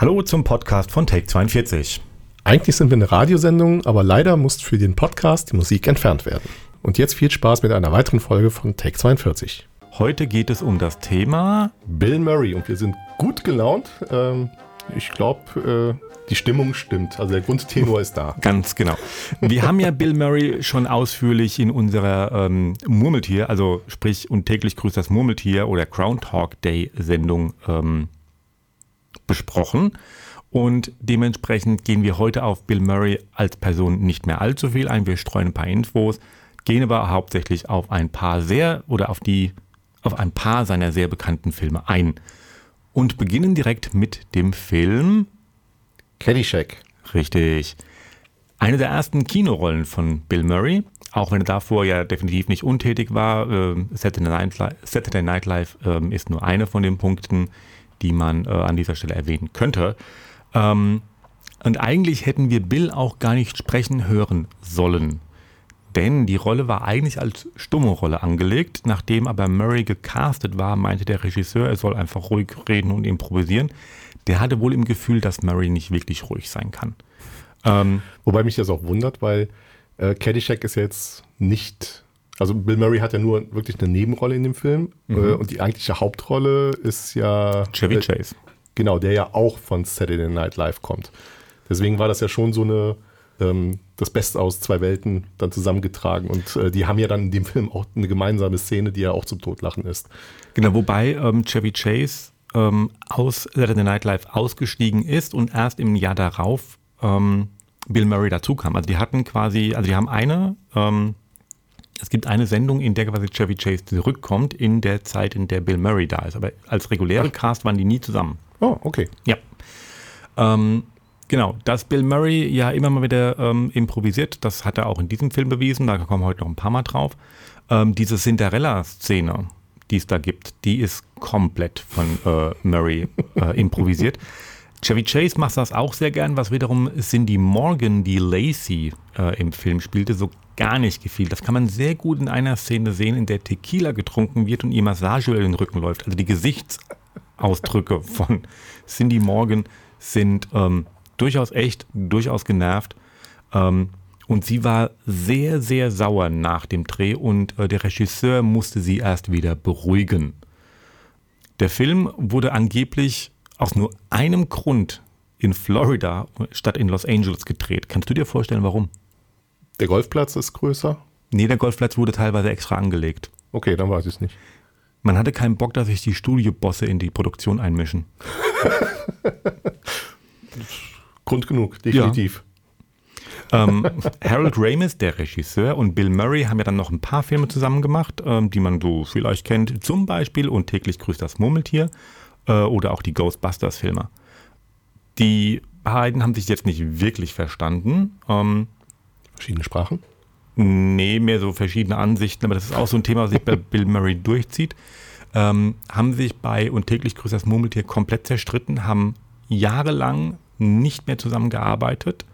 Hallo zum Podcast von Take 42. Eigentlich sind wir eine Radiosendung, aber leider muss für den Podcast die Musik entfernt werden. Und jetzt viel Spaß mit einer weiteren Folge von Take 42. Heute geht es um das Thema Bill Murray und wir sind gut gelaunt. Ähm, ich glaube, äh, die Stimmung stimmt. Also der Grundtenor ist da. Ganz genau. Wir haben ja Bill Murray schon ausführlich in unserer ähm, Murmeltier, also sprich und täglich grüßt das Murmeltier oder Groundhog Day Sendung ähm, besprochen. Und dementsprechend gehen wir heute auf Bill Murray als Person nicht mehr allzu viel ein. Wir streuen ein paar Infos, gehen aber hauptsächlich auf ein paar sehr oder auf die auf ein paar seiner sehr bekannten Filme ein. Und beginnen direkt mit dem Film Caddyshack. Richtig. Eine der ersten Kinorollen von Bill Murray, auch wenn er davor ja definitiv nicht untätig war. Äh, Saturday, Night Live, Saturday Night Live äh, ist nur eine von den Punkten, die man äh, an dieser Stelle erwähnen könnte. Ähm, und eigentlich hätten wir Bill auch gar nicht sprechen hören sollen. Denn die Rolle war eigentlich als stumme Rolle angelegt. Nachdem aber Murray gecastet war, meinte der Regisseur, er soll einfach ruhig reden und improvisieren. Der hatte wohl im Gefühl, dass Murray nicht wirklich ruhig sein kann. Ähm, Wobei mich das auch wundert, weil äh, Caddyshack ist jetzt nicht also Bill Murray hat ja nur wirklich eine Nebenrolle in dem Film mhm. Äh, und die eigentliche Hauptrolle ist ja Chevy äh, Chase. Genau, der ja auch von Saturday Night Live kommt. Deswegen war das ja schon so eine ähm, das Beste aus zwei Welten dann zusammengetragen und äh, die haben ja dann in dem Film auch eine gemeinsame Szene, die ja auch zum Totlachen ist. Genau, wobei ähm, Chevy Chase ähm, aus Saturday Night Live ausgestiegen ist und erst im Jahr darauf ähm, Bill Murray dazukam. Also die hatten quasi, also die haben eine ähm, es gibt eine Sendung, in der quasi Chevy Chase zurückkommt, in der Zeit, in der Bill Murray da ist. Aber als reguläre Cast waren die nie zusammen. Oh, okay. Ja. Ähm, genau, dass Bill Murray ja immer mal wieder ähm, improvisiert, das hat er auch in diesem Film bewiesen, da kommen wir heute noch ein paar Mal drauf. Ähm, diese Cinderella-Szene, die es da gibt, die ist komplett von äh, Murray äh, improvisiert. Chevy Chase macht das auch sehr gern, was wiederum Cindy Morgan, die Lacey äh, im Film spielte, so gar nicht gefiel. Das kann man sehr gut in einer Szene sehen, in der Tequila getrunken wird und ihr Massage über den Rücken läuft. Also die Gesichtsausdrücke von Cindy Morgan sind ähm, durchaus echt, durchaus genervt. Ähm, und sie war sehr, sehr sauer nach dem Dreh und äh, der Regisseur musste sie erst wieder beruhigen. Der Film wurde angeblich aus nur einem Grund in Florida statt in Los Angeles gedreht. Kannst du dir vorstellen, warum? Der Golfplatz ist größer? Nee, der Golfplatz wurde teilweise extra angelegt. Okay, dann weiß ich es nicht. Man hatte keinen Bock, dass sich die Studiobosse in die Produktion einmischen. Grund genug, definitiv. Ja. ähm, Harold Ramis, der Regisseur, und Bill Murray haben ja dann noch ein paar Filme zusammen gemacht, ähm, die man so vielleicht kennt. Zum Beispiel Und täglich grüßt das Murmeltier äh, oder auch die Ghostbusters-Filme. Die beiden haben sich jetzt nicht wirklich verstanden. Ähm, Verschiedene Sprachen? Nee, mehr so verschiedene Ansichten, aber das ist auch so ein Thema, was sich bei Bill Murray durchzieht. Ähm, haben sich bei Und täglich grüßt das Murmeltier komplett zerstritten, haben jahrelang nicht mehr zusammengearbeitet.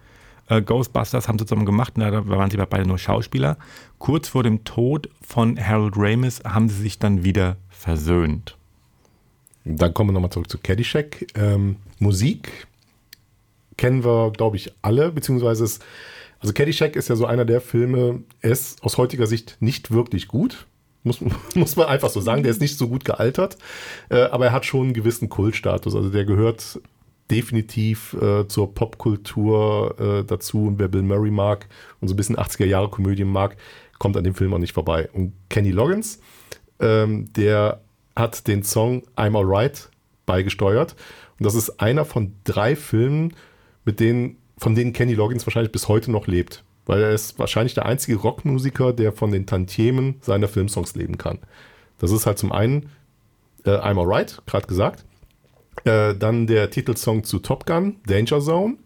Äh, Ghostbusters haben sie zusammen gemacht, da waren sie beide nur Schauspieler. Kurz vor dem Tod von Harold Ramis haben sie sich dann wieder versöhnt. Dann kommen wir nochmal zurück zu Caddyshack. Ähm, Musik kennen wir, glaube ich, alle, beziehungsweise es, also Caddyshack ist ja so einer der Filme, er ist aus heutiger Sicht nicht wirklich gut. Muss, muss man einfach so sagen, der ist nicht so gut gealtert, äh, aber er hat schon einen gewissen Kultstatus. Also der gehört definitiv äh, zur Popkultur äh, dazu. Und wer Bill Murray mag und so ein bisschen 80er-Jahre-Komödien mag, kommt an dem Film auch nicht vorbei. Und Kenny Loggins, ähm, der hat den Song I'm Alright beigesteuert. Und das ist einer von drei Filmen, mit denen, von denen Kenny Loggins wahrscheinlich bis heute noch lebt. Weil er ist wahrscheinlich der einzige Rockmusiker, der von den Tantiemen seiner Filmsongs leben kann. Das ist halt zum einen äh, I'm Alright, gerade gesagt. Äh, dann der Titelsong zu Top Gun, Danger Zone.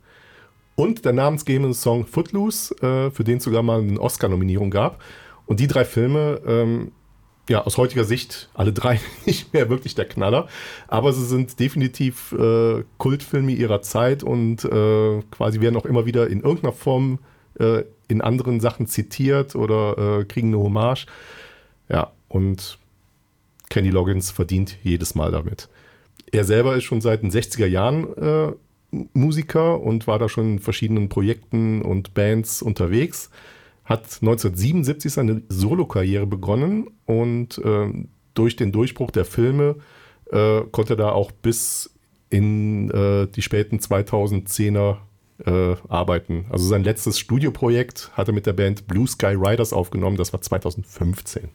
Und der namensgebende Song Footloose, äh, für den es sogar mal eine Oscar-Nominierung gab. Und die drei Filme ähm, ja, aus heutiger Sicht alle drei nicht mehr wirklich der Knaller, aber sie sind definitiv äh, Kultfilme ihrer Zeit und äh, quasi werden auch immer wieder in irgendeiner Form äh, in anderen Sachen zitiert oder äh, kriegen eine Hommage. Ja, und Kenny Loggins verdient jedes Mal damit. Er selber ist schon seit den 60er Jahren äh, Musiker und war da schon in verschiedenen Projekten und Bands unterwegs. Hat 1977 seine Solokarriere begonnen und äh, durch den Durchbruch der Filme äh, konnte er da auch bis in äh, die späten 2010er äh, arbeiten. Also sein letztes Studioprojekt hat er mit der Band Blue Sky Riders aufgenommen, das war 2015.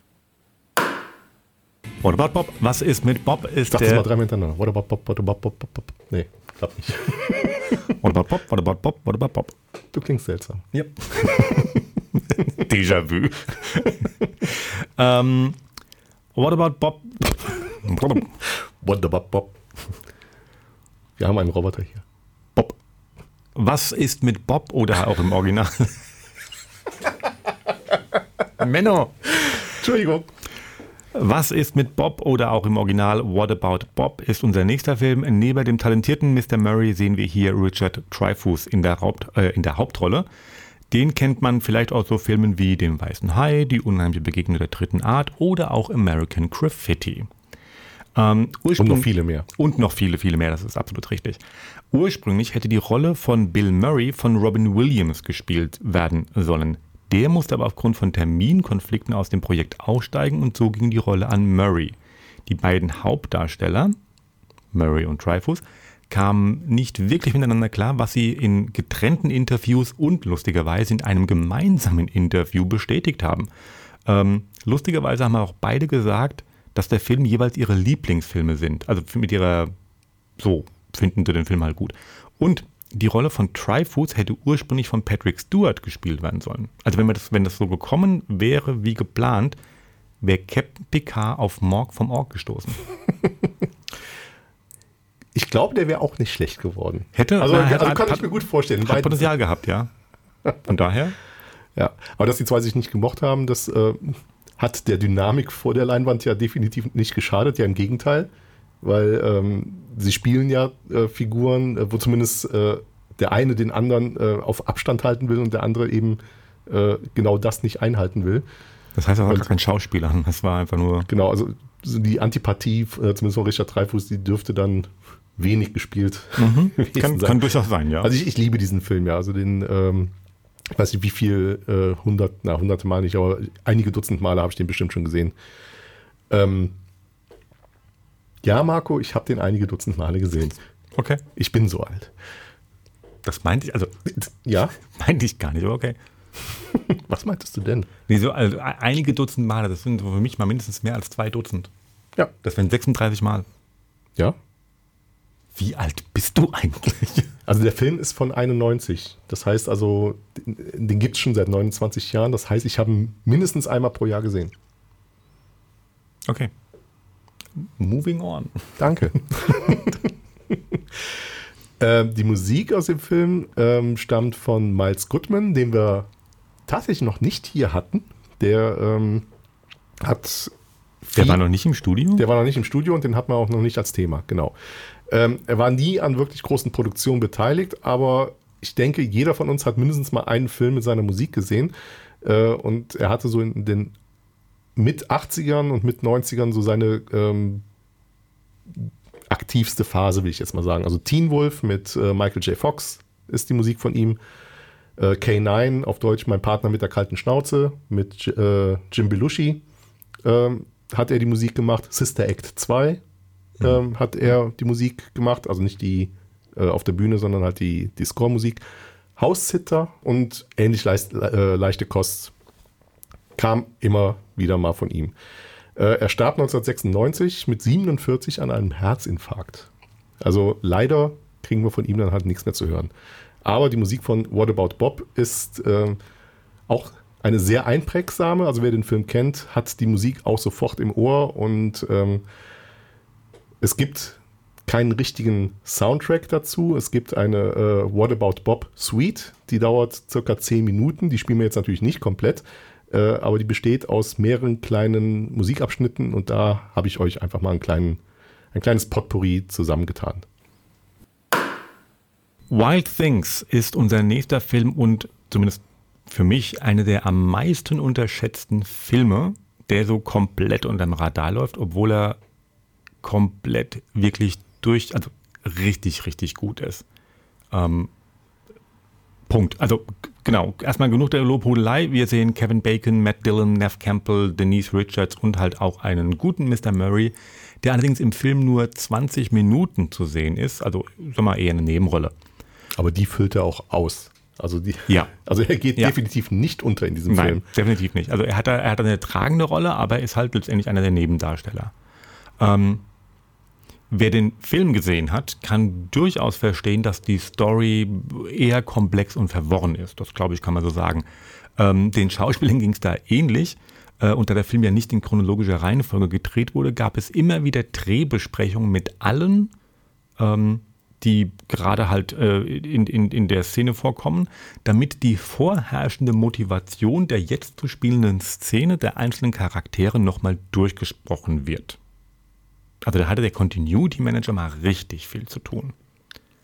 What about Bob? Was ist mit Bob? Ist Sag der das mal dreimal hintereinander. What about Bob, what about Bob, Bob, Bob? Nee, klappt nicht. What about Bob? What about Bob? What about Bob? Du klingst seltsam. Ja. Déjà-vu. ähm, what about Bob? What about Bob? Wir haben einen Roboter hier. Bob. Was ist mit Bob oder auch im Original? Menno. Entschuldigung. Was ist mit Bob oder auch im Original What About Bob ist unser nächster Film. Neben dem talentierten Mr. Murray sehen wir hier Richard Dreyfuss in der, Haupt, äh, in der Hauptrolle. Den kennt man vielleicht aus so Filmen wie Dem Weißen Hai, Die unheimliche Begegnung der dritten Art oder auch American Graffiti. Ähm, Und noch viele mehr. Und noch viele, viele mehr, das ist absolut richtig. Ursprünglich hätte die Rolle von Bill Murray von Robin Williams gespielt werden sollen. Der musste aber aufgrund von Terminkonflikten aus dem Projekt aussteigen und so ging die Rolle an Murray. Die beiden Hauptdarsteller, Murray und Dreyfus, kamen nicht wirklich miteinander klar, was sie in getrennten Interviews und lustigerweise in einem gemeinsamen Interview bestätigt haben. Ähm, lustigerweise haben auch beide gesagt, dass der Film jeweils ihre Lieblingsfilme sind. Also mit ihrer, so finden sie den Film halt gut. Und die Rolle von Tryfoods hätte ursprünglich von Patrick Stewart gespielt werden sollen. Also wenn, das, wenn das so gekommen wäre wie geplant, wäre Captain Picard auf Morg vom Org gestoßen. Ich glaube, der wäre auch nicht schlecht geworden. Hätte, Also, na, also hat- kann hat- ich mir gut vorstellen. Hat Potenzial gehabt, ja. Von daher, Ja, aber dass die zwei sich nicht gemocht haben, das äh, hat der Dynamik vor der Leinwand ja definitiv nicht geschadet, ja im Gegenteil, weil ähm, sie spielen ja äh, Figuren, äh, wo zumindest äh, der eine den anderen äh, auf Abstand halten will und der andere eben äh, genau das nicht einhalten will. das heißt, er war Und- gar kein Schauspieler. Das war einfach nur. Genau, also so die Antipathie, zumindest von Richard Dreyfuss, die dürfte dann wenig gespielt gewesen Kann, kann durchaus sein, ja. Also ich, ich liebe diesen Film, ja. Also den, ähm, ich weiß nicht wie viel, äh, hundert, na hunderte Mal nicht, aber einige Dutzend Male habe ich den bestimmt schon gesehen. Ähm, ja, Marco, ich habe den einige Dutzend Male gesehen. okay. Ich bin so alt. Das meinte ich, also Ja, meinte ich gar nicht, aber okay. was meintest du denn? Nee, so, also e- einige Dutzend Male, das sind für mich mal mindestens mehr als zwei Dutzend. Ja, Das wären 36 Mal. ja. Wie alt bist du eigentlich? Also der Film ist von 91. Das heißt also, den, den gibt es schon seit 29 Jahren. Das heißt, ich habe ihn mindestens einmal pro Jahr gesehen. Okay. Moving on. Danke. ähm, die Musik aus dem Film ähm, stammt von Miles Goodman, den wir tatsächlich noch nicht hier hatten. Der ähm, hat. Der war noch nicht im Studio? der war noch nicht im Studio und den hat man auch noch nicht als Thema, genau. Ähm, er war nie an wirklich großen Produktionen beteiligt, aber ich denke, jeder von uns hat mindestens mal einen Film mit seiner Musik gesehen. Äh, und er hatte so in den mit 80ern und mit 90ern so seine ähm, aktivste Phase, will ich jetzt mal sagen. Also Teen Wolf mit äh, Michael J. Fox ist die Musik von ihm. Äh, K9 auf Deutsch Mein Partner mit der kalten Schnauze mit äh, Jim Belushi ähm, hat er die Musik gemacht. Sister Act 2 ähm, hat er die Musik gemacht. Also nicht die äh, auf der Bühne, sondern halt die, die Score-Musik. House-Sitter und ähnlich leicht, äh, leichte Kost kam immer wieder mal von ihm. Äh, er starb 1996 mit 47 an einem Herzinfarkt. Also leider kriegen wir von ihm dann halt nichts mehr zu hören. Aber die Musik von What About Bob ist ähm, auch eine sehr einprägsame. Also wer den Film kennt, hat die Musik auch sofort im Ohr und ähm, es gibt keinen richtigen Soundtrack dazu. Es gibt eine äh, What About Bob Suite, die dauert circa 10 Minuten. Die spielen wir jetzt natürlich nicht komplett, äh, aber die besteht aus mehreren kleinen Musikabschnitten und da habe ich euch einfach mal einen kleinen, ein kleines Potpourri zusammengetan. Wild Things ist unser nächster Film und zumindest für mich eine der am meisten unterschätzten Filme, der so komplett unterm Radar läuft, obwohl er komplett wirklich durch, also richtig, richtig gut ist. Ähm, Punkt. Also genau, erstmal genug der Lobhudelei. Wir sehen Kevin Bacon, Matt Dillon, Neff Campbell, Denise Richards und halt auch einen guten Mr. Murray, der allerdings im Film nur 20 Minuten zu sehen ist. Also, sag mal, eher eine Nebenrolle. Aber die füllt er auch aus. Also, die, Ja. also er geht Ja. definitiv nicht unter in diesem Nein, Film. definitiv nicht. Also er hat, er hat eine tragende Rolle, aber ist halt letztendlich einer der Nebendarsteller. Ähm, wer den Film gesehen hat, kann durchaus verstehen, dass die Story eher komplex und verworren ist. Das glaube ich, kann man so sagen. Ähm, den Schauspielern ging es da ähnlich. Äh, und da der Film ja nicht in chronologischer Reihenfolge gedreht wurde, gab es immer wieder Drehbesprechungen mit allen ähm, die gerade halt äh, in, in, in der Szene vorkommen, damit die vorherrschende Motivation der jetzt zu spielenden Szene der einzelnen Charaktere nochmal durchgesprochen wird. Also da hatte der Continuity Manager mal richtig viel zu tun.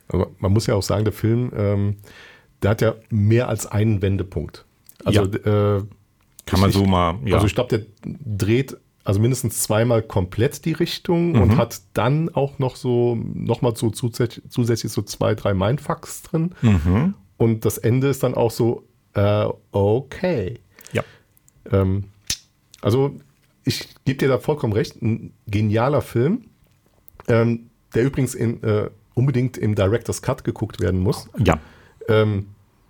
Aber man muss ja auch sagen, der Film, ähm, der hat ja mehr als einen Wendepunkt. Also äh, Kann man ich- so mal, ja. Also ich glaube, der dreht also mindestens zweimal komplett die Richtung Mhm. und hat dann auch noch so nochmal so zusätzlich, zusätzlich so zwei, drei Mindfucks drin. Mhm. Und das Ende ist dann auch so, äh, okay. ja. Ähm, also ich gebe dir da vollkommen recht, ein genialer Film, ähm, der übrigens in, äh, unbedingt im Director's Cut geguckt werden muss. Ja, Ähm,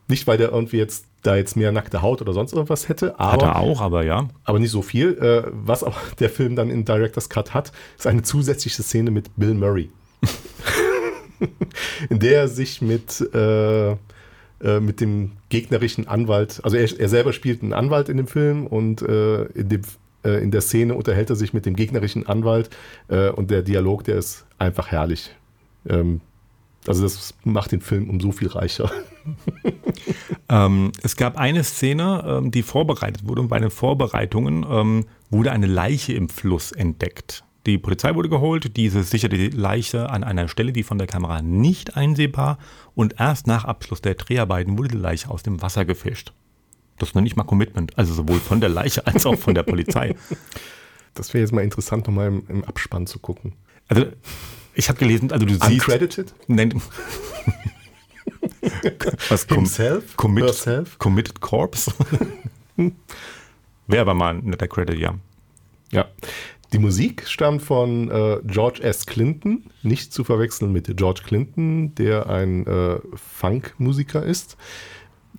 nicht, weil der irgendwie jetzt da jetzt mehr nackte Haut oder sonst irgendwas hätte, hat er aber, auch, aber ja. aber nicht so viel. Äh, was aber der Film dann in Director's Cut hat, ist eine zusätzliche Szene mit Bill Murray. in der er sich mit, äh, äh, mit dem gegnerischen Anwalt, also er, er selber spielt einen Anwalt in dem Film und äh, in, dem, äh, in der Szene unterhält er sich mit dem gegnerischen Anwalt äh, und der Dialog, der ist einfach herrlich. Ähm, also das macht den Film um so viel reicher. Ähm, es gab eine Szene, ähm, die vorbereitet wurde und bei den Vorbereitungen ähm, wurde eine Leiche im Fluss entdeckt. Die Polizei wurde geholt, diese sicherte die Leiche an einer Stelle, die von der Kamera nicht einsehbar und erst nach Abschluss der Dreharbeiten wurde die Leiche aus dem Wasser gefischt. Das nenne ich mal Commitment, also sowohl von der Leiche als auch von der Polizei. Das wäre jetzt mal interessant, nochmal im, im Abspann zu gucken. Also ich habe gelesen, also du siehst... Uncredited? Nein, was com Himself? commit, Herself? Committed Corpse? Wäre aber mal ein netter Credit, ja. Ja. Die Musik stammt von äh, George S. Clinton, nicht zu verwechseln mit George Clinton, der ein äh, Funk-Musiker ist.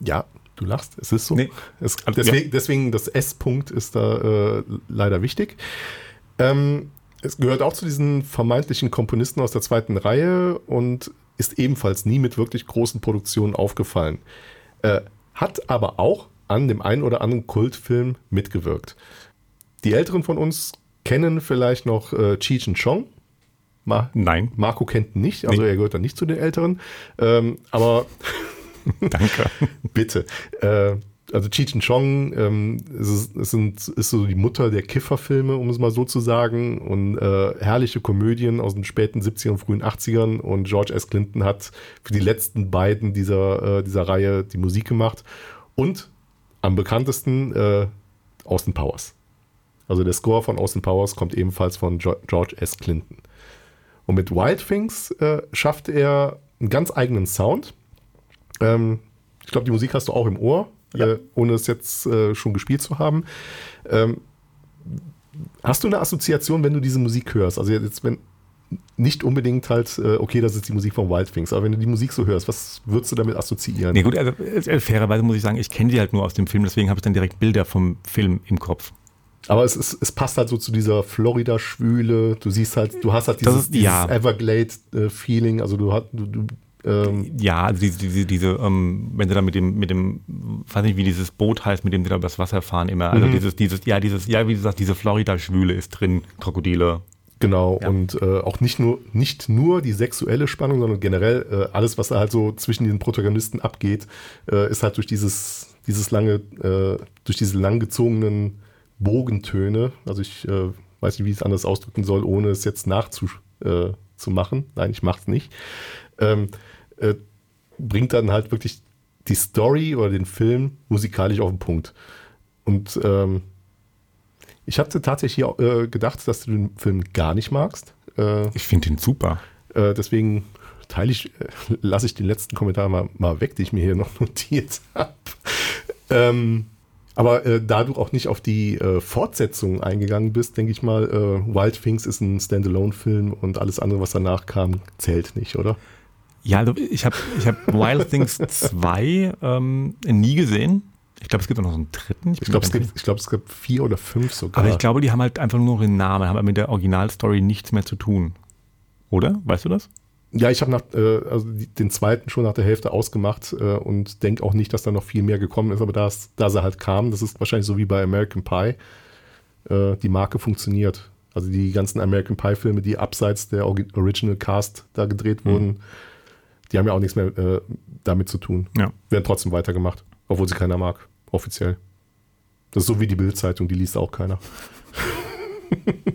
Ja, du lachst, es ist so. Nee. Es, Also, deswegen, deswegen das S-Punkt ist da äh, leider wichtig. Ähm, es gehört auch zu diesen vermeintlichen Komponisten aus der zweiten Reihe und ist ebenfalls nie mit wirklich großen Produktionen aufgefallen. Äh, hat aber auch an dem einen oder anderen Kultfilm mitgewirkt. Die Älteren von uns kennen vielleicht noch äh, Cheech and Chong. Ma Nein, Marco kennt ihn nicht, also Nee. er gehört dann nicht zu den Älteren. Ähm, aber danke. bitte. Äh, also Cheech and Chong ähm, ist, sind, ist so die Mutter der Kifferfilme, um es mal so zu sagen. Und äh, herrliche Komödien aus den späten 70ern und frühen 80ern. Und George S. Clinton hat für die letzten beiden dieser, äh, dieser Reihe die Musik gemacht. Und am bekanntesten äh, Austin Powers. Also der Score von Austin Powers kommt ebenfalls von Jo- George S. Clinton. Und mit Wild Things äh, schafft er einen ganz eigenen Sound. Ähm, ich glaube, die Musik hast du auch im Ohr, Ja. äh, ohne es jetzt äh, schon gespielt zu haben. Ähm, hast du eine Assoziation, wenn du diese Musik hörst? Also jetzt, wenn nicht unbedingt halt, äh, okay, das ist die Musik von Wild Things, aber wenn du die Musik so hörst, was würdest du damit assoziieren? Nee, gut, also äh, fairerweise muss ich sagen, ich kenne die halt nur aus dem Film, deswegen habe ich dann direkt Bilder vom Film im Kopf. Aber es, ist, es passt halt so zu dieser Florida-Schwüle. Du siehst halt, du hast halt dieses, ist- ja. dieses Everglade-Feeling. Also du hast, du, du ähm, Ja, also diese, diese, diese ähm, wenn sie da mit dem, mit dem, weiß nicht, wie dieses Boot heißt, mit dem sie da übers Wasser fahren immer. Also dieses, dieses, ja, dieses, ja, wie gesagt, diese Florida-Schwüle ist drin, Krokodile. Genau, Ja. und äh, auch nicht nur, nicht nur die sexuelle Spannung, sondern generell äh, alles, was da halt so zwischen den Protagonisten abgeht, äh, ist halt durch dieses, dieses lange, äh, durch diese langgezogenen Bogentöne, also ich äh, weiß nicht, wie ich es anders ausdrücken soll, ohne es jetzt nachzumachen. Äh, zu machen. Nein, ich mach's nicht. Ähm, äh, bringt dann halt wirklich die Story oder den Film musikalisch auf den Punkt. Und ähm, ich hatte tatsächlich äh, gedacht, dass du den Film gar nicht magst. Äh, Ich finde den super. äh, deswegen teile ich, äh, lasse ich den letzten Kommentar mal, mal weg, den ich mir hier noch notiert habe. Ähm, aber äh, da du auch nicht auf die äh, Fortsetzung eingegangen bist, denke ich mal, Wild Things ist ein Standalone-Film und alles andere, was danach kam, zählt nicht, oder? Ja, also ich habe ich hab Wild Things 2 ähm, nie gesehen. Ich glaube, es gibt auch noch so einen dritten. Ich, ich glaube, es, gibt, glaub, es gibt vier oder fünf sogar. Aber ich glaube, die haben halt einfach nur noch den Namen, haben mit der Originalstory nichts mehr zu tun. Oder? Weißt du das? Ja, ich habe äh, also den zweiten schon nach der Hälfte ausgemacht äh, und denke auch nicht, dass da noch viel mehr gekommen ist, aber da sie halt kam, das ist wahrscheinlich so wie bei American Pie, äh, die Marke funktioniert. Also die ganzen American Pie-Filme, die abseits der Original Cast da gedreht mhm. Die haben ja auch nichts mehr äh, damit zu tun. Ja. Werden trotzdem weitergemacht, obwohl sie keiner mag, offiziell. Das ist so wie die Bild-Zeitung, die liest auch keiner.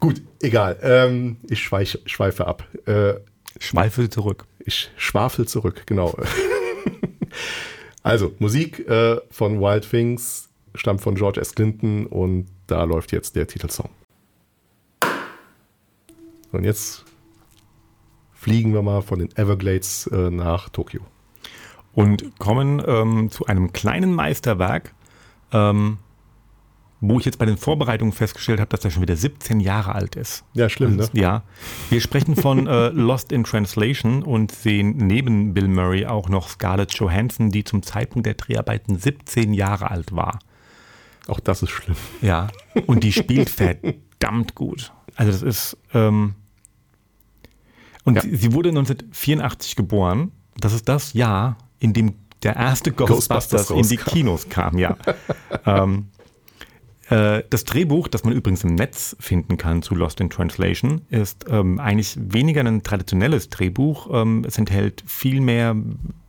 Gut, egal. Ähm, ich schweich, schweife ab. Äh, Schweifel zurück. Ich schwafel zurück, genau. also, Musik äh, von Wild Things stammt von George S. Clinton und da läuft jetzt der Titelsong. Und jetzt fliegen wir mal von den Everglades äh, nach Tokio. Und kommen ähm, zu einem kleinen Meisterwerk, ähm, wo ich jetzt bei den Vorbereitungen festgestellt habe, dass er schon wieder 17 Jahre alt ist. Ja, schlimm, ne? Ja. Wir sprechen von äh, Lost in Translation und sehen neben Bill Murray auch noch Scarlett Johansson, die zum Zeitpunkt der Dreharbeiten 17 Jahre alt war. Auch das ist schlimm. Ja. Und die spielt verdammt gut. Also das ist. Ähm und ja. sie wurde 1984 geboren. Das ist das Jahr, in dem der erste Ghostbusters, Ghostbusters in die Kinos kam, ja. ähm, äh, das Drehbuch, das man übrigens im Netz finden kann zu Lost in Translation, ist ähm, eigentlich weniger ein traditionelles Drehbuch. Ähm, es enthält viel mehr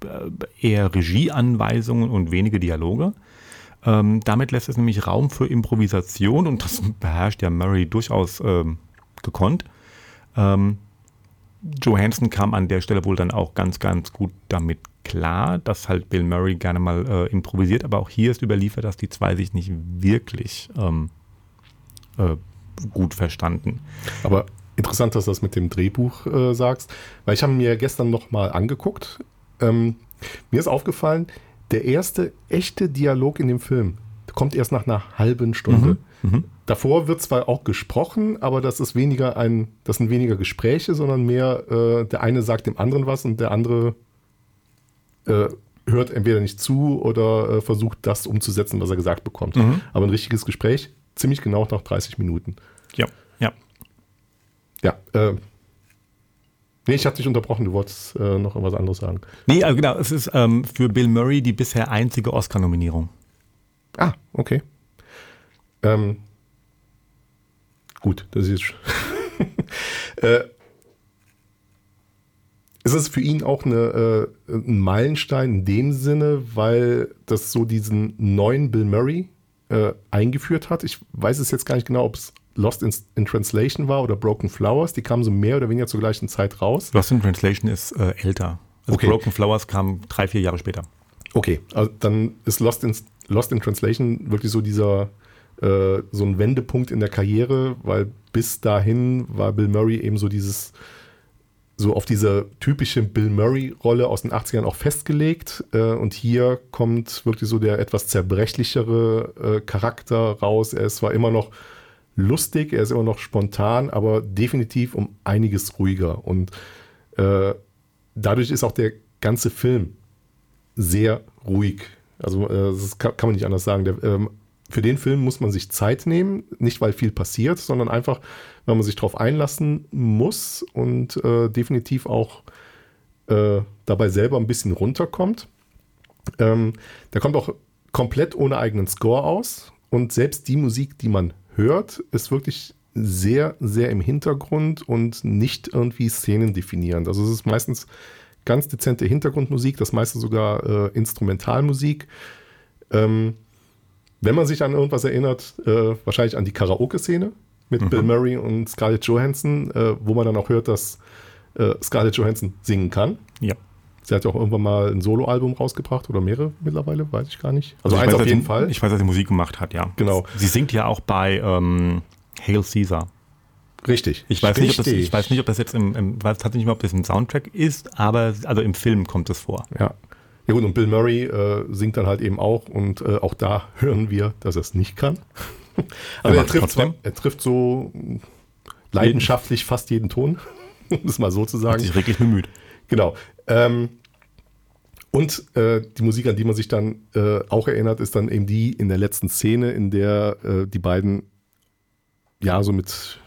äh, eher Regieanweisungen und wenige Dialoge. Ähm, damit lässt es nämlich Raum für Improvisation und das beherrscht ja Murray durchaus ähm, gekonnt. Ähm, Johansson kam an der Stelle wohl dann auch ganz, ganz gut damit klar, dass halt Bill Murray gerne mal äh, improvisiert, aber auch hier ist überliefert, dass die zwei sich nicht wirklich ähm, äh, gut verstanden. Aber interessant, dass du das mit dem Drehbuch äh, sagst, weil ich habe mir gestern nochmal angeguckt. Ähm, mir ist aufgefallen, der erste echte Dialog in dem Film kommt erst nach einer halben Stunde. Mhm. Mhm. Davor wird zwar auch gesprochen, aber das ist weniger ein, das sind weniger Gespräche, sondern mehr äh, der eine sagt dem anderen was und der andere äh, hört entweder nicht zu oder äh, versucht das umzusetzen, was er gesagt bekommt. Mhm. Aber ein richtiges Gespräch ziemlich genau nach 30 Minuten. Ja, ja. Ja, äh, Nee, ich hatte dich unterbrochen, du wolltest äh, noch was anderes sagen. Nee, also genau, es ist ähm, für Bill Murray die bisher einzige Oscar-Nominierung. Ah, okay. Ähm, gut, das ist. äh, ist es für ihn auch eine, äh, ein Meilenstein in dem Sinne, weil das so diesen neuen Bill Murray äh, eingeführt hat? Ich weiß es jetzt gar nicht genau, ob es Lost in, in, Translation war oder Broken Flowers. Die kamen so mehr oder weniger zur gleichen Zeit raus. Lost in Translation ist äh, älter. Also okay. Broken Flowers kam drei, vier Jahre später. Okay, also dann ist Lost in, Lost in Translation wirklich so dieser äh, so ein Wendepunkt in der Karriere, weil bis dahin war Bill Murray eben so dieses so auf diese typische Bill Murray-Rolle aus den 80ern auch festgelegt. Äh, und hier kommt wirklich so der etwas zerbrechlichere äh, Charakter raus. Er ist zwar immer noch lustig, er ist immer noch spontan, aber definitiv um einiges ruhiger. Und äh, dadurch ist auch der ganze Film sehr ruhig. Also äh, das kann, man nicht anders sagen. Der, ähm, für den Film muss man sich Zeit nehmen, nicht weil viel passiert, sondern einfach, weil man sich darauf einlassen muss und äh, definitiv auch äh, dabei selber ein bisschen runterkommt. Ähm, der kommt auch komplett ohne eigenen Score aus und selbst die Musik, die man hört, ist wirklich sehr, sehr im Hintergrund und nicht irgendwie szenendefinierend. Also es ist meistens ganz dezente Hintergrundmusik, das meiste sogar äh, Instrumentalmusik. Ähm, wenn man sich an irgendwas erinnert, äh, wahrscheinlich an die Karaoke-Szene mit mhm. Bill Murray und Scarlett Johansson, äh, wo man dann auch hört, dass äh, Scarlett Johansson singen kann. Ja. Sie hat ja auch irgendwann mal ein Soloalbum rausgebracht oder mehrere mittlerweile, weiß ich gar nicht. Also, also eins weiß, auf jeden sie, Fall. Ich weiß, dass sie Musik gemacht hat, ja. Genau. Sie singt ja auch bei ähm, Hail Caesar. Richtig. Ich weiß, Nicht, ob das, ich weiß nicht, ob das jetzt im, im weiß tatsächlich nicht mehr, ob das im Soundtrack ist, aber also im Film kommt es vor. Ja. Ja gut, und Bill Murray äh, singt dann halt eben auch und äh, auch da hören wir, dass er es nicht kann. also er trifft, zwar, er trifft so leidenschaftlich fast jeden Ton, um es mal so zu sagen. Hat sich wirklich bemüht. Genau. Ähm, und äh, die Musik, an die man sich dann äh, auch erinnert, ist dann eben die in der letzten Szene, in der äh, die beiden ja so mit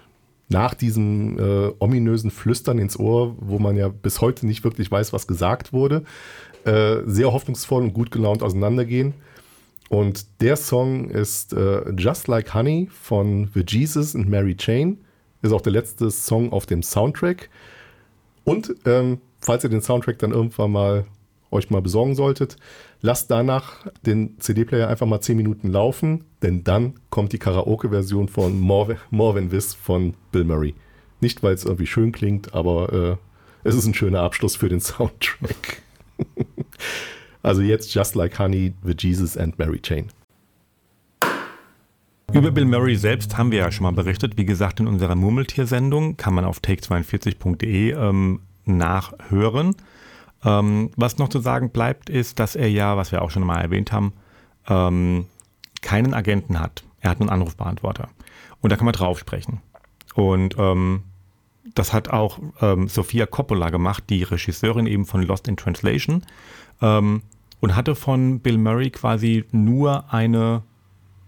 nach diesem äh, ominösen Flüstern ins Ohr, wo man ja bis heute nicht wirklich weiß, was gesagt wurde, äh, sehr hoffnungsvoll und gut gelaunt auseinandergehen. Und der Song ist äh, Just Like Honey von The Jesus and Mary Chain. Ist auch der letzte Song auf dem Soundtrack. Und ähm, falls ihr den Soundtrack dann irgendwann mal euch mal besorgen solltet, lasst danach den CD-Player einfach mal 10 Minuten laufen, denn dann kommt die Karaoke-Version von More, More Than This von Bill Murray. Nicht, weil es irgendwie schön klingt, aber äh, es ist ein schöner Abschluss für den Soundtrack. Also jetzt Just Like Honey, The Jesus and Mary Chain. Über Bill Murray selbst haben wir ja schon mal berichtet. Wie gesagt, in unserer Murmeltier-Sendung kann man auf take42.de ähm, nachhören. Ähm, was noch zu sagen bleibt, ist, dass er ja, was wir auch schon mal erwähnt haben, ähm, keinen Agenten hat. Er hat einen Anrufbeantworter. Und da kann man drauf sprechen. Und ähm, das hat auch ähm, Sophia Coppola gemacht, die Regisseurin eben von Lost in Translation. Ähm, und hatte von Bill Murray quasi nur eine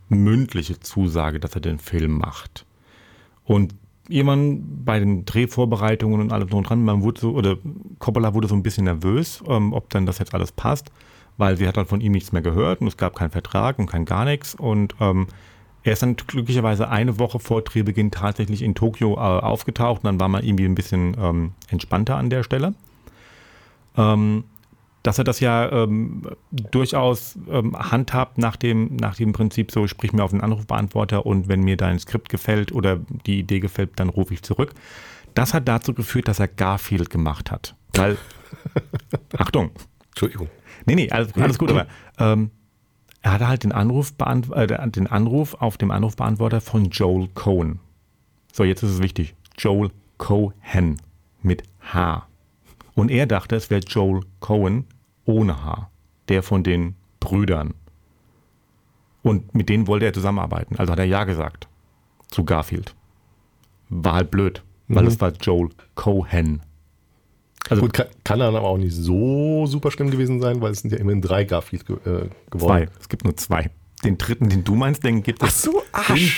mündliche Zusage, dass er den Film macht. Und jemand bei den Drehvorbereitungen und allem drum dran, man wurde so, oder Coppola wurde so ein bisschen nervös, ähm, ob dann das jetzt alles passt, weil sie hat dann von ihm nichts mehr gehört und es gab keinen Vertrag und kein gar nichts und ähm, er ist dann glücklicherweise eine Woche vor Drehbeginn tatsächlich in Tokio äh, aufgetaucht und dann war man irgendwie ein bisschen ähm, entspannter an der Stelle. Ähm, dass er das ja ähm, durchaus ähm, handhabt nach dem, nach dem Prinzip so, sprich mir auf den Anrufbeantworter und wenn mir dein Skript gefällt oder die Idee gefällt, dann rufe ich zurück. Das hat dazu geführt, dass er Garfield gemacht hat. Weil, Achtung. Entschuldigung. Nee, nee, alles, alles gut, aber ähm, er hatte halt den Anruf, äh, den Anruf auf dem Anrufbeantworter von Joel Cohen. So, jetzt ist es wichtig. Joel Cohen mit H. Und er dachte, es wäre Joel Cohen ohne Haar, der von den Brüdern. Und mit denen wollte er zusammenarbeiten. Also hat er Ja gesagt zu Garfield. War halt blöd, weil mhm. es war Joel Cohen. Also Gut, kann, kann dann aber auch nicht so super schlimm gewesen sein, weil es sind ja immerhin drei Garfield ge äh, geworden. Zwei, es gibt nur zwei. Den dritten, den du meinst, den gibt es. Ach so, ach, den,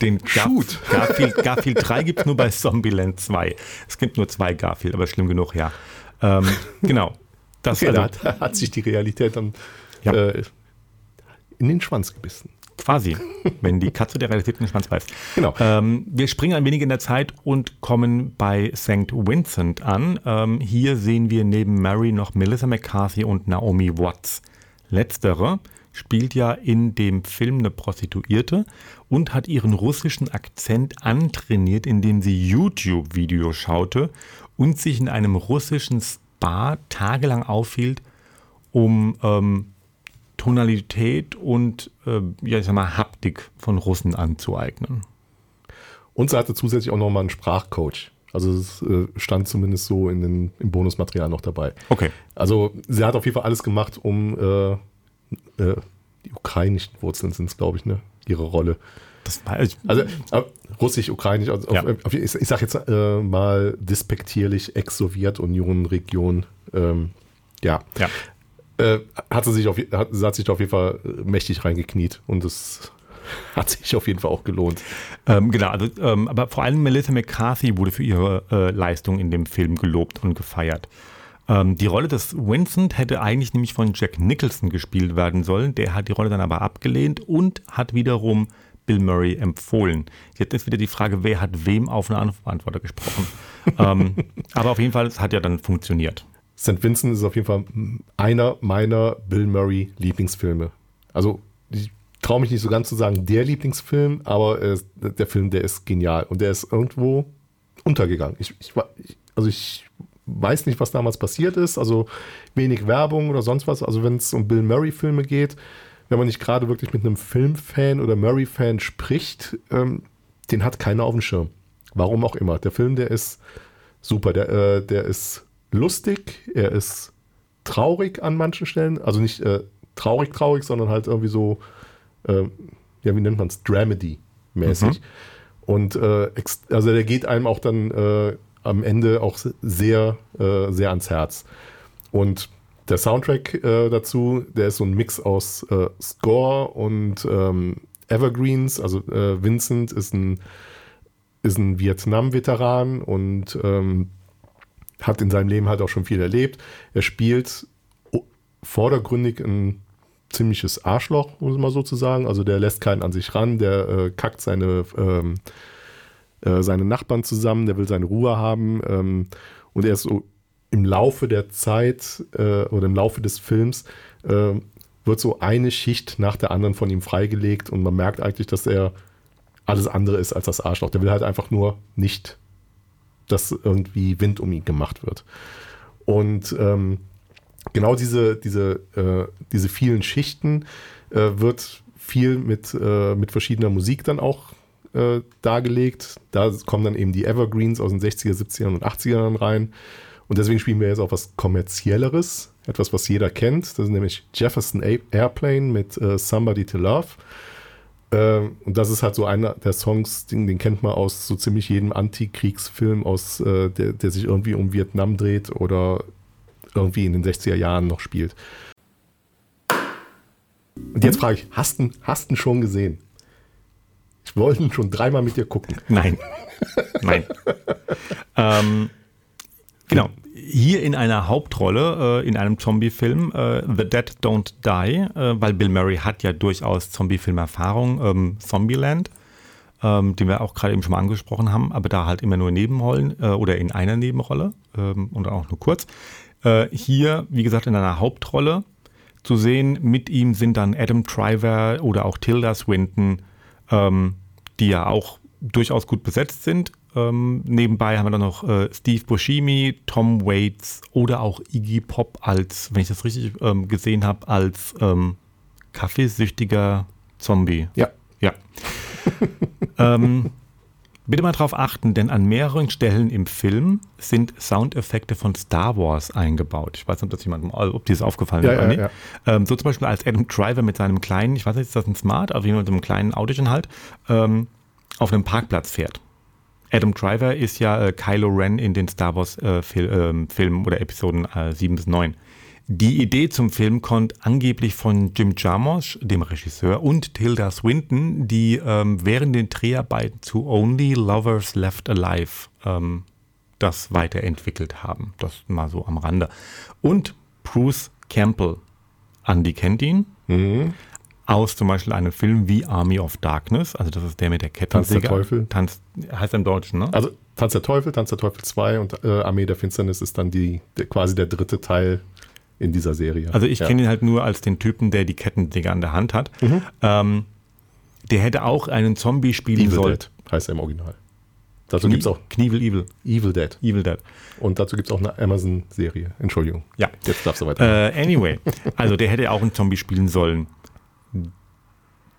den Gar Garfield, Garfield 3 gibt es nur bei Zombieland 2. Es gibt nur zwei Garfield, aber schlimm genug, ja. Ähm, genau. Das okay, also, da hat, sich die Realität dann ja. äh, in den Schwanz gebissen. Quasi, wenn die Katze der Realität in den Schwanz beißt. Genau. Ähm, wir springen ein wenig in der Zeit und kommen bei St. Vincent an. Ähm, hier sehen wir neben Mary noch Melissa McCarthy und Naomi Watts. Letztere spielt ja in dem Film eine Prostituierte und hat ihren russischen Akzent antrainiert, indem sie YouTube-Videos schaute und sich in einem russischen Spa tagelang aufhielt, um ähm, Tonalität und äh, ja, ich sag mal, Haptik von Russen anzueignen. Und sie hatte zusätzlich auch nochmal einen Sprachcoach. Also es äh, stand zumindest so in den, im Bonusmaterial noch dabei. Okay. Also sie hat auf jeden Fall alles gemacht, um äh, äh die ukrainischen Wurzeln sind es, glaube ich, ne? Ihre Rolle das war, ich, also äh, russisch, ukrainisch, also ja. auf, ich, ich sage jetzt äh, mal despektierlich Ex-Sowjetunion, Region, ähm, ja. ja. Äh, hat sie sich auf, hat, hat sich auf jeden Fall mächtig reingekniet und es hat sich auf jeden Fall auch gelohnt. Ähm, genau, also, ähm, aber vor allem Melissa McCarthy wurde für ihre äh, Leistung in dem Film gelobt und gefeiert. Ähm, die Rolle des Vincent hätte eigentlich nämlich von Jack Nicholson gespielt werden sollen. Der hat die Rolle dann aber abgelehnt und hat wiederum Bill Murray empfohlen. Jetzt ist wieder die Frage, wer hat wem auf einen Anrufbeantworter gesprochen. ähm, aber auf jeden Fall, es hat ja dann funktioniert. St. Vincent ist auf jeden Fall einer meiner Bill Murray Lieblingsfilme. Also ich traue mich nicht so ganz zu sagen, der Lieblingsfilm, aber äh, der Film, der ist genial und der ist irgendwo untergegangen. Ich, ich, also ich weiß nicht, was damals passiert ist. Also wenig Werbung oder sonst was. Also wenn es um Bill Murray Filme geht, wenn man nicht gerade wirklich mit einem Filmfan oder Murray-Fan spricht, ähm, den hat keiner auf dem Schirm. Warum auch immer. Der Film, der ist super. Der, äh, der ist lustig, er ist traurig an manchen Stellen. Also nicht äh, traurig, traurig, sondern halt irgendwie so, äh, ja, wie nennt man es? Dramedy-mäßig. Mhm. Und äh, also der geht einem auch dann äh, am Ende auch sehr, äh, sehr ans Herz. Und der Soundtrack dazu, der ist so ein Mix aus Score und ähm, Evergreens. Also Vincent ist ein ist ein Vietnam-Veteran und ähm, hat in seinem Leben halt auch schon viel erlebt. Er spielt vordergründig ein ziemliches Arschloch, muss man so zu sagen. Also der lässt keinen an sich ran, der äh, kackt seine, ähm, äh, seine Nachbarn zusammen, der will seine Ruhe haben. Ähm, und er ist so im Laufe der Zeit äh, oder im Laufe des Films äh, wird so eine Schicht nach der anderen von ihm freigelegt und man merkt eigentlich, dass er alles andere ist als das Arschloch. Der will halt einfach nur nicht, dass irgendwie Wind um ihn gemacht wird. Und ähm, genau diese, diese, äh, diese vielen Schichten äh, wird viel mit, äh, mit verschiedener Musik dann auch äh, dargelegt. Da kommen dann eben die Evergreens aus den 60er, 70er und 80ern rein. Und deswegen spielen wir jetzt auch was kommerzielleres, etwas, was jeder kennt. Das ist nämlich Jefferson Airplane mit äh, Somebody to Love. Ähm, und das ist halt so einer der Songs, den, den kennt man aus so ziemlich jedem Antikriegsfilm, aus, äh, der, der sich irgendwie um Vietnam dreht oder irgendwie in den 60er Jahren noch spielt. Und jetzt frage ich, hast du ihn schon gesehen? Ich wollte ihn schon dreimal mit dir gucken. Nein. Nein. ähm, genau hier in einer Hauptrolle äh, in einem Zombie-Film, äh, The Dead Don't Die, äh, weil Bill Murray hat ja durchaus Zombie-Film-Erfahrung, ähm, Zombieland, ähm, den wir auch gerade eben schon mal angesprochen haben, aber da halt immer nur Nebenrollen äh, oder in einer Nebenrolle ähm, und auch nur kurz. Äh, hier, wie gesagt, in einer Hauptrolle zu sehen. Mit ihm sind dann Adam Driver oder auch Tilda Swinton, ähm, die ja auch durchaus gut besetzt sind. Ähm, nebenbei haben wir dann noch äh, Steve Buscemi, Tom Waits oder auch Iggy Pop als, wenn ich das richtig ähm, gesehen habe, als ähm, kaffeesüchtiger Zombie. Ja. Ja. ähm, bitte mal darauf achten, denn an mehreren Stellen im Film sind Soundeffekte von Star Wars eingebaut. Ich weiß nicht, ob das jemandem, ob dir das aufgefallen ja, ist oder nicht. Ja, ähm, so zum Beispiel als Adam Driver mit seinem kleinen, ich weiß nicht, ist das ein Smart, aber mit einem kleinen Autochen halt, ähm, auf einem Parkplatz fährt. Adam Driver ist ja äh, Kylo Ren in den Star Wars äh, Fil äh, Filmen oder Episoden 7 bis 9. Die Idee zum Film kommt angeblich von Jim Jarmusch, dem Regisseur, und Tilda Swinton, die ähm, während den Dreharbeiten zu Only Lovers Left Alive ähm, das weiterentwickelt haben. Das mal so am Rande. Und Bruce Campbell. Andy kennt ihn. Mhm aus zum Beispiel einem Film wie Army of Darkness, also das ist der mit der Kettensäge. Tanz der Teufel. Tanz, heißt im Deutschen, ne? Also Tanz der Teufel, Tanz der Teufel 2 und äh, Armee der Finsternis ist dann die, der, quasi der dritte Teil in dieser Serie. Also ich ja. kenne ihn halt nur als den Typen, der die Kettensäge an der Hand hat. Mhm. Ähm, der hätte auch einen Zombie spielen Evil sollen. Dead heißt er im Original. Dazu gibt es auch Knievel Evil. Evil Dead. Evil Dead. Und dazu gibt es auch eine Amazon-Serie. Entschuldigung. Ja. Jetzt darfst du weiter. Äh, anyway, also der hätte auch einen Zombie spielen sollen.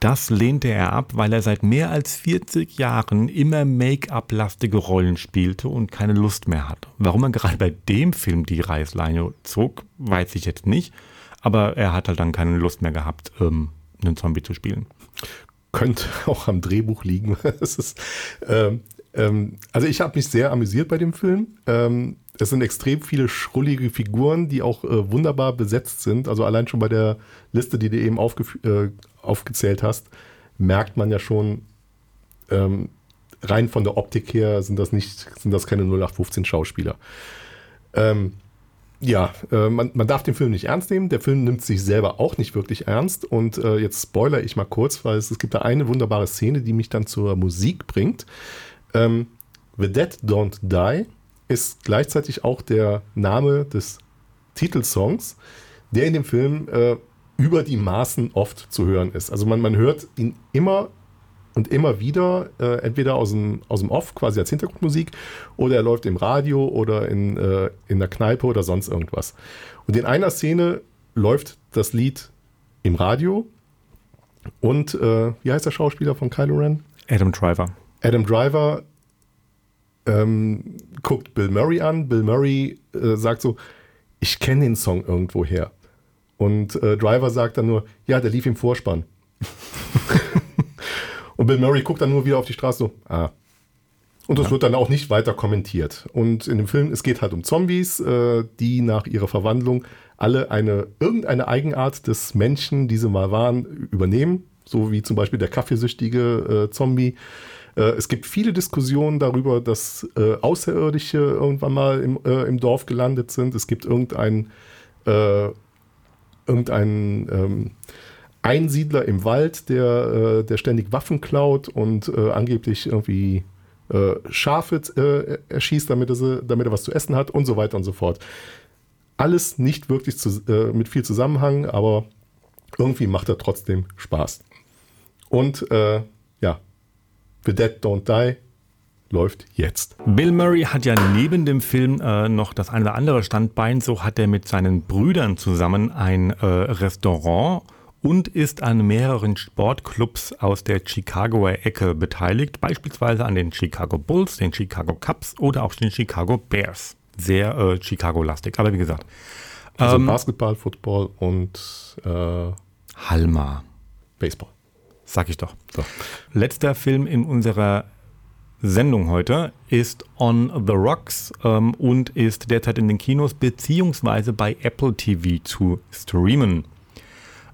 Das lehnte er ab, weil er seit mehr als 40 Jahren immer Make-up-lastige Rollen spielte und keine Lust mehr hatte. Warum er gerade bei dem Film die Reißleine zog, weiß ich jetzt nicht. Aber er hat halt dann keine Lust mehr gehabt, ähm, einen Zombie zu spielen. Könnte auch am Drehbuch liegen. ist, ähm, ähm, also ich habe mich sehr amüsiert bei dem Film. Es sind extrem viele schrullige Figuren, die auch äh, wunderbar besetzt sind. Also allein schon bei der Liste, die du eben äh, aufgezählt hast, merkt man ja schon, ähm, rein von der Optik her sind das nicht, sind das keine 0815 Schauspieler. Ähm, ja, äh, man, man, darf den Film nicht ernst nehmen. Der Film nimmt sich selber auch nicht wirklich ernst. Und äh, jetzt spoiler ich mal kurz, weil es, es, gibt da eine wunderbare Szene, die mich dann zur Musik bringt. Ähm, The Dead Don't Die ist gleichzeitig auch der Name des Titelsongs, der in dem Film äh, über die Maßen oft zu hören ist. Also man, man hört ihn immer und immer wieder, äh, entweder aus dem, aus dem Off, quasi als Hintergrundmusik, oder er läuft im Radio oder in, äh, in der Kneipe oder sonst irgendwas. Und in einer Szene läuft das Lied im Radio und äh, wie heißt der Schauspieler von Kylo Ren? Adam Driver. Adam Driver ähm, guckt Bill Murray an. Bill Murray äh, sagt so, ich kenne den Song irgendwo her. Und äh, Driver sagt dann nur, ja, der lief im Vorspann. und Bill Murray guckt dann nur wieder auf die Straße so, ah. Und das ja. wird dann auch nicht weiter kommentiert. Und in dem Film, es geht halt um Zombies, äh, die nach ihrer Verwandlung alle eine irgendeine Eigenart des Menschen, die sie mal waren, übernehmen. So wie zum Beispiel der kaffeesüchtige äh, Zombie. Äh, es gibt viele Diskussionen darüber, dass äh, Außerirdische irgendwann mal im, äh, im, Dorf gelandet sind. Es gibt irgendeinen äh, irgendein, ähm, Einsiedler im Wald, der, äh, der ständig Waffen klaut und angeblich irgendwie Schafe erschießt, damit er, damit er was zu essen hat und so weiter und so fort. Alles nicht wirklich zu, äh, mit viel Zusammenhang, aber irgendwie macht er trotzdem Spaß. Und äh, The Dead Don't Die läuft jetzt. Bill Murray hat ja neben dem Film äh, noch das eine oder andere Standbein. So hat er mit seinen Brüdern zusammen ein äh, Restaurant und ist an mehreren Sportclubs aus der Chicagoer Ecke beteiligt, beispielsweise an den Chicago Bulls, den Chicago Cubs oder auch den Chicago Bears sehr äh, Chicago-lastig. Aber wie gesagt. Also ähm, Basketball, Football und äh, Halma. Baseball. Sag ich doch. So. Letzter Film in unserer Sendung heute ist On the Rocks ähm, und ist derzeit in den Kinos beziehungsweise bei Apple TV zu streamen.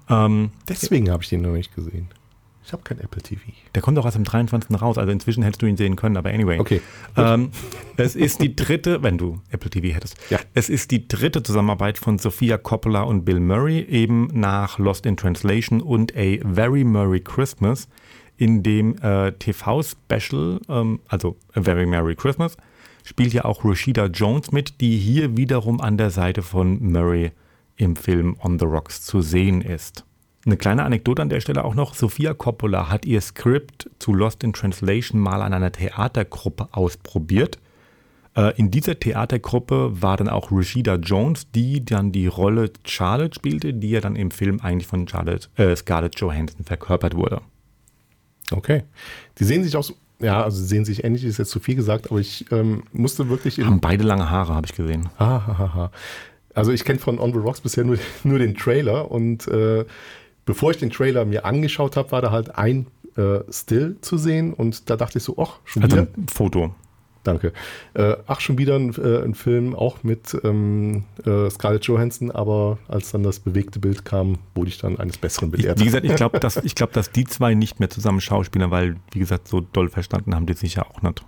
Ähm, Deswegen habe ich den noch nicht gesehen. Ich habe kein Apple TV. Der kommt auch erst am 23. raus, also inzwischen hättest du ihn sehen können, aber anyway. Okay. Ähm, es ist die dritte, wenn du Apple TV hättest. Ja. Es ist die dritte Zusammenarbeit von Sophia Coppola und Bill Murray, eben nach Lost in Translation und A Very Merry Christmas, in dem äh, TV-Special, ähm, also A Very Merry Christmas, spielt ja auch Rashida Jones mit, die hier wiederum an der Seite von Murray im Film On the Rocks zu sehen ist. Eine kleine Anekdote an der Stelle auch noch. Sophia Coppola hat ihr Skript zu Lost in Translation mal an einer Theatergruppe ausprobiert. Äh, in dieser Theatergruppe war dann auch Rashida Jones, die dann die Rolle Charlotte spielte, die ja dann im Film eigentlich von Charlotte, äh, Scarlett Johansson verkörpert wurde. Okay. Die sehen sich aus, ja, also sie sehen sich ähnlich, ist jetzt zu viel gesagt, aber ich ähm, musste wirklich. Haben beide lange Haare, habe ich gesehen. Ah, ha, ha, ha. Also ich kenne von On the Rocks bisher nur, nur den Trailer und äh, bevor ich den Trailer mir angeschaut habe, war da halt ein äh, Still zu sehen und da dachte ich so, ach, schon also wieder. ein Foto. Danke. Äh, ach, schon wieder ein, äh, ein Film, auch mit ähm, äh, Scarlett Johansson, aber als dann das bewegte Bild kam, wurde ich dann eines Besseren belehrt. wie gesagt, ich glaube, dass, glaub, dass die zwei nicht mehr zusammen schauspielen, weil, wie gesagt, so doll verstanden haben die sich ja auch nicht.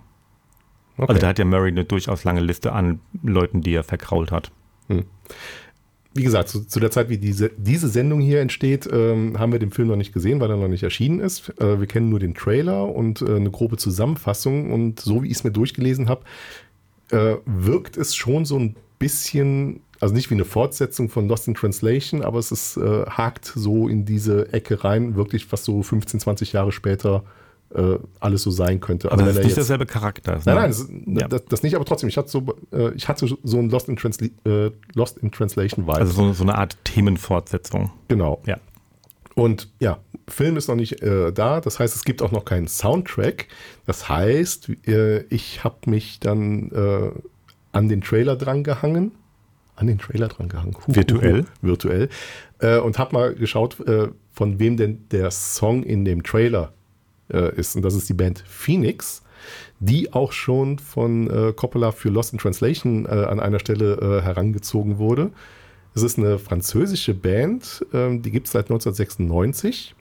Okay. Also da hat ja Murray eine durchaus lange Liste an Leuten, die er verkrault hat. Hm wie gesagt, zu, zu, der Zeit, wie diese, diese Sendung hier entsteht, ähm, haben wir den Film noch nicht gesehen, weil er noch nicht erschienen ist. Äh, wir kennen nur den Trailer und äh, eine grobe Zusammenfassung. Und so wie ich es mir durchgelesen habe, äh, wirkt es schon so ein bisschen, also nicht wie eine Fortsetzung von Lost in Translation, aber es ist, äh, hakt so in diese Ecke rein, wirklich was so 15, 20 Jahre später äh, alles so sein könnte. Aber also das ist nicht derselbe Charakter. Nein, nein, das, ja. das, das, nicht, aber trotzdem, ich hatte so, äh, ich hatte so ein Lost in, Transla äh, Lost in Translation Vibe. Also so, so, eine Art Themenfortsetzung. Genau. Ja. Und ja, Film ist noch nicht äh, da, das heißt, es gibt auch noch keinen Soundtrack. Das heißt, äh, ich habe mich dann äh, an den Trailer dran gehangen. An den Trailer dran gehangen. Huh, virtuell. Huh, virtuell. und habe mal geschaut, von wem denn der Song in dem Trailer äh, ist. Und das ist die Band Phoenix, die auch schon von äh, Coppola für Lost in Translation äh, an einer Stelle äh, herangezogen wurde. Es ist eine französische Band, ähm, die gibt es seit 1996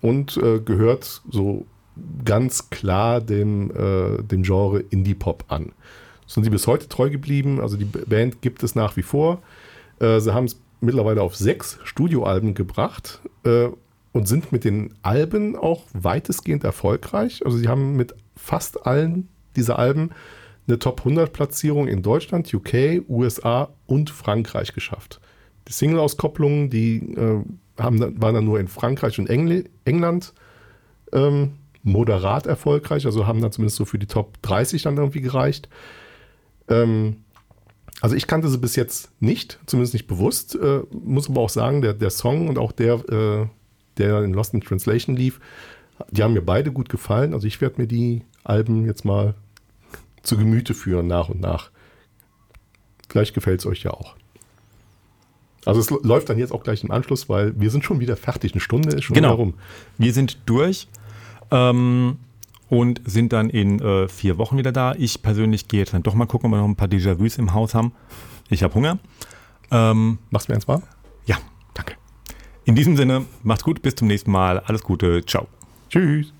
und äh, gehört so ganz klar dem, dem Genre Indie-Pop an. Sind sie bis heute treu geblieben, also die Band gibt es nach wie vor. sie haben es mittlerweile auf sechs Studioalben gebracht und sind mit den Alben auch weitestgehend erfolgreich. Also sie haben mit fast allen dieser Alben eine Top 100 Platzierung in Deutschland, UK, USA und Frankreich geschafft. Die Single-Auskopplungen, die äh, haben, waren dann nur in Frankreich und Engl England ähm, moderat erfolgreich, also haben dann zumindest so für die Top 30 dann irgendwie gereicht. Ähm, also ich kannte sie bis jetzt nicht, zumindest nicht bewusst, äh, muss aber auch sagen, der, der Song und auch der, äh, der in Lost in Translation lief. Die haben mir beide gut gefallen. Also ich werde mir die Alben jetzt mal zu Gemüte führen nach und nach. Vielleicht gefällt es euch ja auch. Also es läuft dann jetzt auch gleich im Anschluss, weil wir sind schon wieder fertig. Eine Stunde ist schon genau. wieder rum. Wir sind durch ähm, und sind dann in äh, vier Wochen wieder da. Ich persönlich gehe jetzt dann doch mal gucken, ob wir noch ein paar Déjà-vus im Haus haben. Ich habe Hunger. Ähm, Machst du mir eins warm? In diesem Sinne, macht's gut, bis zum nächsten Mal. Alles Gute, ciao. Tschüss.